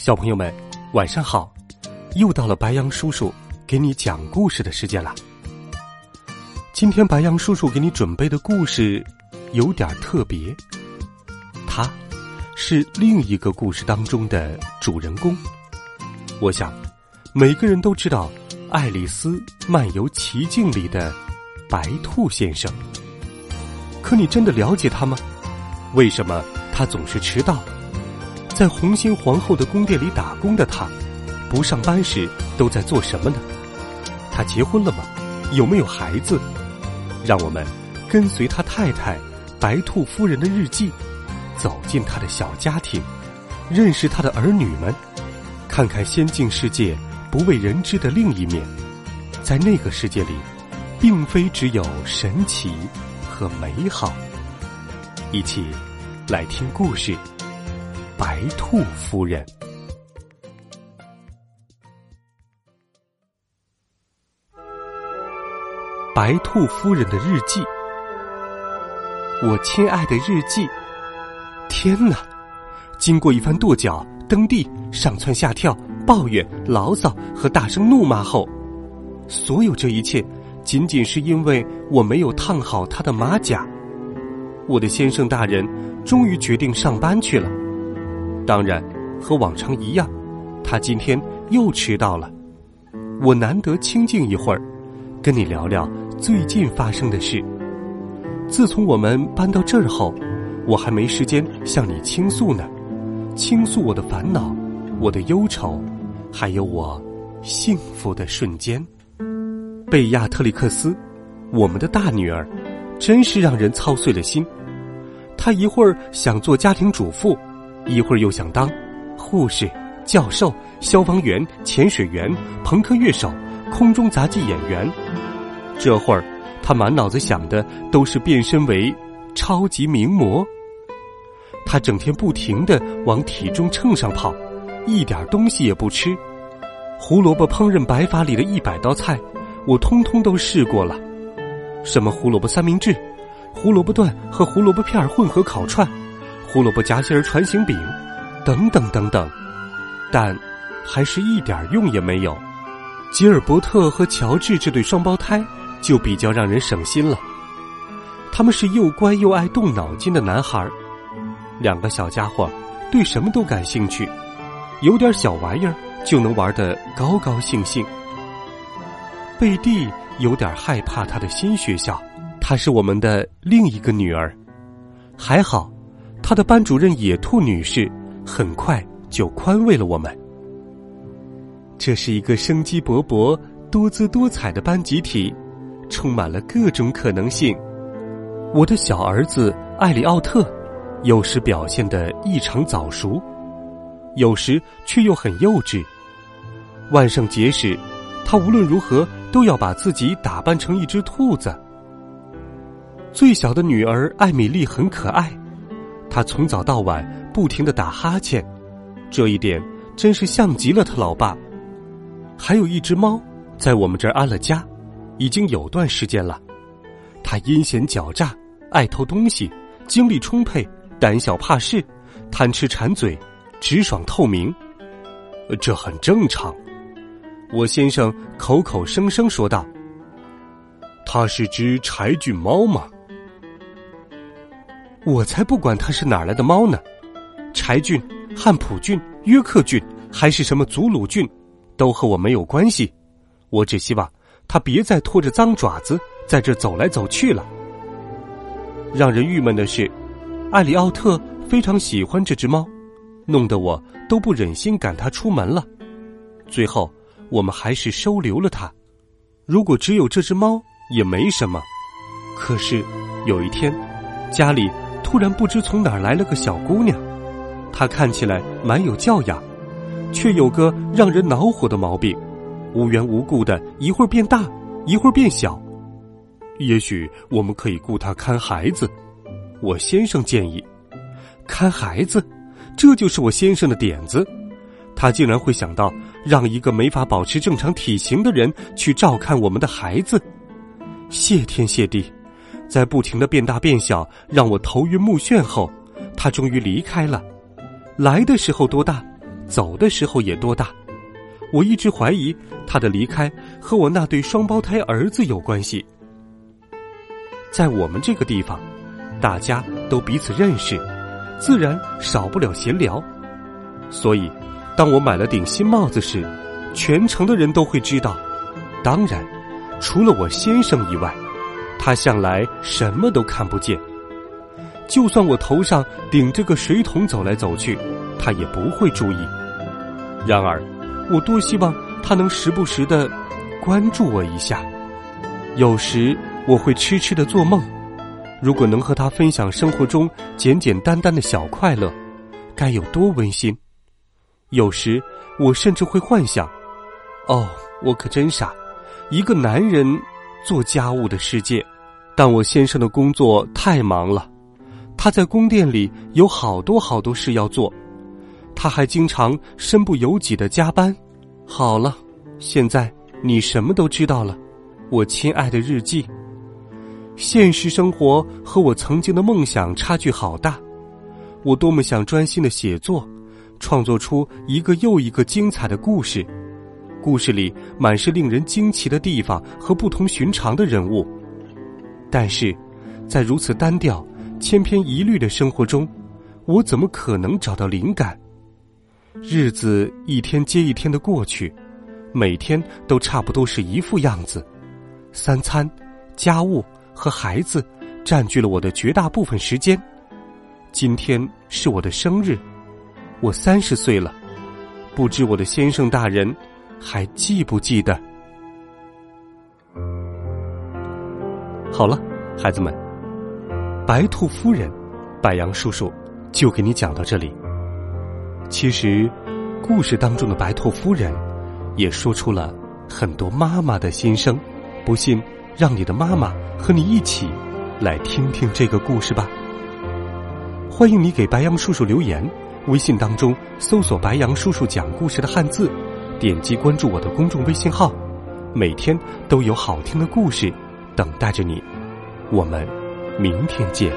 小朋友们，晚上好！又到了白羊叔叔给你讲故事的时间了。今天白羊叔叔给你准备的故事有点特别，他是另一个故事当中的主人公。我想，每个人都知道《爱丽丝漫游奇境》里的白兔先生，可你真的了解他吗？为什么他总是迟到？在红心皇后的宫殿里打工的他，不上班时都在做什么呢？他结婚了吗？有没有孩子？让我们跟随他太太白兔夫人的日记，走进他的小家庭，认识他的儿女们，看看仙境世界不为人知的另一面。在那个世界里，并非只有神奇和美好。一起来听故事。白兔夫人，白兔夫人的日记。我亲爱的日记，天哪！经过一番跺脚、蹬地、上蹿下跳、抱怨、牢骚和大声怒骂后，所有这一切，仅仅是因为我没有烫好他的马甲。我的先生大人终于决定上班去了。当然，和往常一样，他今天又迟到了。我难得清静一会儿，跟你聊聊最近发生的事。自从我们搬到这儿后，我还没时间向你倾诉呢，倾诉我的烦恼、我的忧愁，还有我幸福的瞬间。贝亚特里克斯，我们的大女儿，真是让人操碎了心。她一会儿想做家庭主妇。一会儿又想当护士、教授、消防员、潜水员、朋克乐手、空中杂技演员。这会儿，他满脑子想的都是变身为超级名模。他整天不停的往体重秤上跑，一点东西也不吃。胡萝卜烹饪白法里的一百道菜，我通通都试过了。什么胡萝卜三明治、胡萝卜段和胡萝卜片混合烤串。胡萝卜夹心儿船形饼，等等等等，但还是一点用也没有。吉尔伯特和乔治这对双胞胎就比较让人省心了。他们是又乖又爱动脑筋的男孩儿，两个小家伙对什么都感兴趣，有点小玩意儿就能玩得高高兴兴。贝蒂有点害怕他的新学校，她是我们的另一个女儿，还好。他的班主任野兔女士很快就宽慰了我们。这是一个生机勃勃、多姿多彩的班集体，充满了各种可能性。我的小儿子艾里奥特，有时表现的异常早熟，有时却又很幼稚。万圣节时，他无论如何都要把自己打扮成一只兔子。最小的女儿艾米丽很可爱。他从早到晚不停的打哈欠，这一点真是像极了他老爸。还有一只猫在我们这儿安了家，已经有段时间了。它阴险狡诈，爱偷东西，精力充沛，胆小怕事，贪吃馋嘴，直爽透明。这很正常。我先生口口声声说道：“它是只柴郡猫吗？”我才不管它是哪来的猫呢，柴郡、汉普郡、约克郡，还是什么祖鲁郡，都和我没有关系。我只希望它别再拖着脏爪子在这走来走去了。让人郁闷的是，艾里奥特非常喜欢这只猫，弄得我都不忍心赶它出门了。最后，我们还是收留了它。如果只有这只猫也没什么，可是有一天，家里。突然不知从哪儿来了个小姑娘，她看起来蛮有教养，却有个让人恼火的毛病，无缘无故的一会儿变大，一会儿变小。也许我们可以雇他看孩子，我先生建议。看孩子，这就是我先生的点子。他竟然会想到让一个没法保持正常体型的人去照看我们的孩子。谢天谢地，在不停的变大变小，让我头晕目眩后，他终于离开了。来的时候多大，走的时候也多大。我一直怀疑他的离开和我那对双胞胎儿子有关系。在我们这个地方，大家都彼此认识。自然少不了闲聊，所以，当我买了顶新帽子时，全城的人都会知道。当然，除了我先生以外，他向来什么都看不见。就算我头上顶着个水桶走来走去，他也不会注意。然而，我多希望他能时不时的关注我一下。有时我会痴痴的做梦。如果能和他分享生活中简简单单的小快乐，该有多温馨！有时我甚至会幻想：哦，我可真傻，一个男人做家务的世界。但我先生的工作太忙了，他在宫殿里有好多好多事要做，他还经常身不由己的加班。好了，现在你什么都知道了，我亲爱的日记。现实生活和我曾经的梦想差距好大，我多么想专心的写作，创作出一个又一个精彩的故事，故事里满是令人惊奇的地方和不同寻常的人物。但是，在如此单调、千篇一律的生活中，我怎么可能找到灵感？日子一天接一天的过去，每天都差不多是一副样子，三餐、家务。和孩子占据了我的绝大部分时间。今天是我的生日，我三十岁了，不知我的先生大人还记不记得？好了，孩子们，白兔夫人，白杨叔叔就给你讲到这里。其实，故事当中的白兔夫人也说出了很多妈妈的心声，不信。让你的妈妈和你一起来听听这个故事吧。欢迎你给白杨叔叔留言，微信当中搜索“白杨叔叔讲故事”的汉字，点击关注我的公众微信号，每天都有好听的故事等待着你。我们明天见，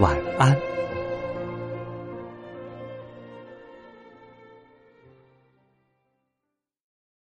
晚安。